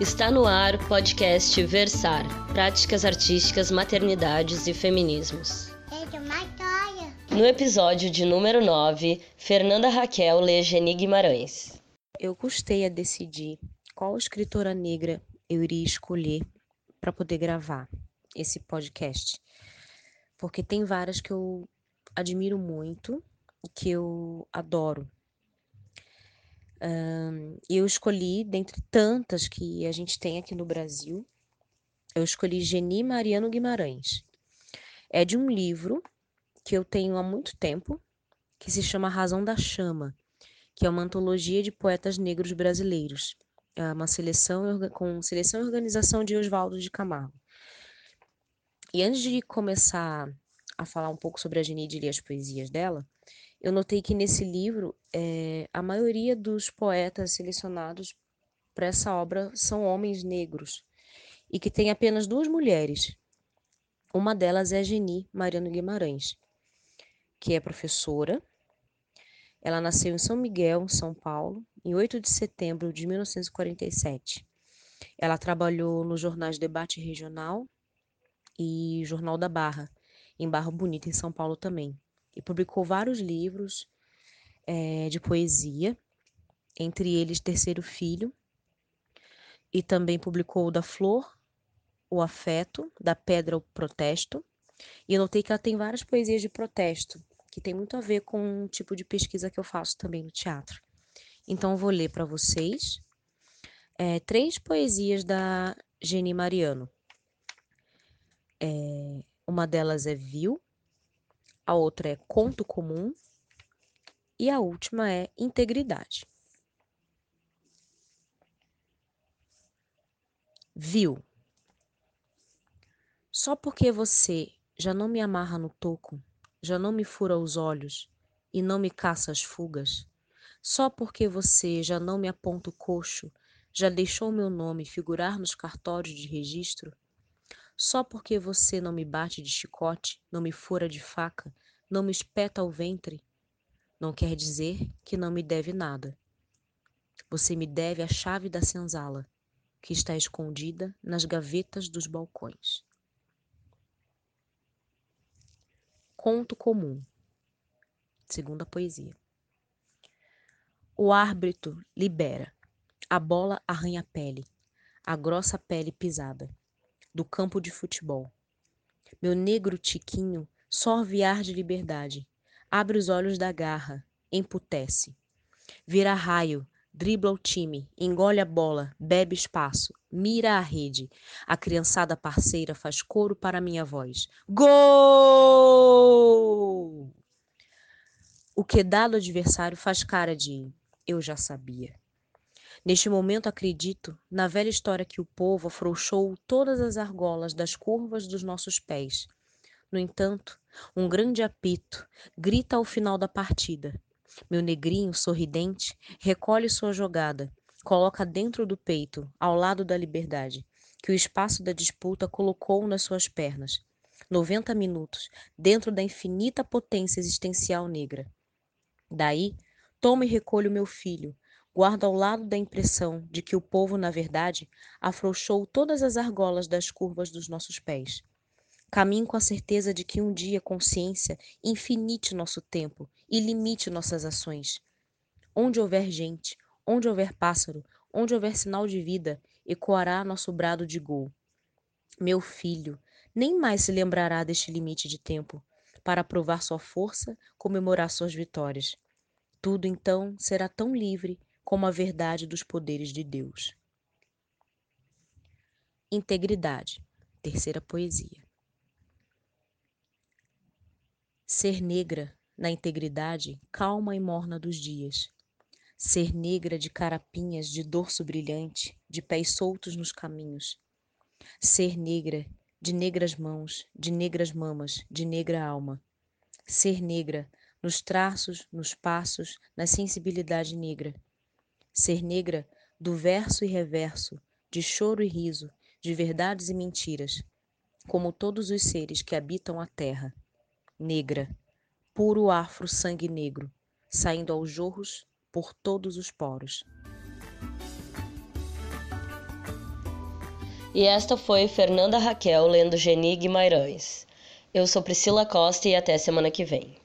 Está no ar o podcast Versar Práticas Artísticas, Maternidades e Feminismos. No episódio de número 9, Fernanda Raquel lê Geni Guimarães. Eu custei a decidir qual escritora negra eu iria escolher para poder gravar esse podcast. Porque tem várias que eu admiro muito e que eu adoro. Eu escolhi, dentre tantas que a gente tem aqui no Brasil, eu escolhi Geni Mariano Guimarães. É de um livro que eu tenho há muito tempo, que se chama Razão da Chama, que é uma antologia de poetas negros brasileiros, é uma seleção com seleção e organização de Oswaldo de Camargo. E antes de começar a falar um pouco sobre a Geni e as poesias dela, eu notei que nesse livro é, a maioria dos poetas selecionados para essa obra são homens negros e que tem apenas duas mulheres. Uma delas é Geni Mariano Guimarães, que é professora. Ela nasceu em São Miguel, São Paulo, em 8 de setembro de 1947. Ela trabalhou nos jornais Debate Regional e Jornal da Barra, em Barra Bonita, em São Paulo também e publicou vários livros é, de poesia, entre eles Terceiro Filho, e também publicou Da Flor, O Afeto, Da Pedra, o Protesto. E eu notei que ela tem várias poesias de protesto, que tem muito a ver com o tipo de pesquisa que eu faço também no teatro. Então, vou ler para vocês é, três poesias da Geni Mariano. É, uma delas é Vil, a outra é conto comum e a última é integridade. Viu? Só porque você já não me amarra no toco, já não me fura os olhos e não me caça as fugas, só porque você já não me aponta o coxo, já deixou meu nome figurar nos cartórios de registro, só porque você não me bate de chicote, não me fura de faca, não me espeta o ventre, não quer dizer que não me deve nada. Você me deve a chave da senzala, que está escondida nas gavetas dos balcões. Conto comum. Segunda poesia. O árbitro libera. A bola arranha a pele, a grossa pele pisada do campo de futebol. Meu negro tiquinho sorve ar de liberdade, abre os olhos da garra, emputece. Vira raio, dribla o time, engole a bola, bebe espaço, mira a rede. A criançada parceira faz coro para minha voz. Gol! O que dado adversário faz cara de eu já sabia. Neste momento acredito na velha história que o povo afrouxou todas as argolas das curvas dos nossos pés. No entanto, um grande apito grita ao final da partida. Meu negrinho, sorridente, recolhe sua jogada, coloca dentro do peito, ao lado da liberdade, que o espaço da disputa colocou nas suas pernas. 90 minutos, dentro da infinita potência existencial negra. Daí, tomo e recolho meu filho, guardo ao lado da impressão de que o povo, na verdade, afrouxou todas as argolas das curvas dos nossos pés. Caminho com a certeza de que um dia consciência infinite nosso tempo e limite nossas ações. Onde houver gente, onde houver pássaro, onde houver sinal de vida, ecoará nosso brado de gol. Meu filho, nem mais se lembrará deste limite de tempo, para provar sua força, comemorar suas vitórias. Tudo então será tão livre como a verdade dos poderes de Deus. Integridade, terceira poesia. Ser negra na integridade, calma e morna dos dias. Ser negra de carapinhas, de dorso brilhante, de pés soltos nos caminhos. Ser negra de negras mãos, de negras mamas, de negra alma. Ser negra nos traços, nos passos, na sensibilidade negra ser negra do verso e reverso, de choro e riso, de verdades e mentiras, como todos os seres que habitam a terra. Negra, puro afro sangue negro, saindo aos jorros por todos os poros. E esta foi Fernanda Raquel lendo Geni Guimarães. Eu sou Priscila Costa e até semana que vem.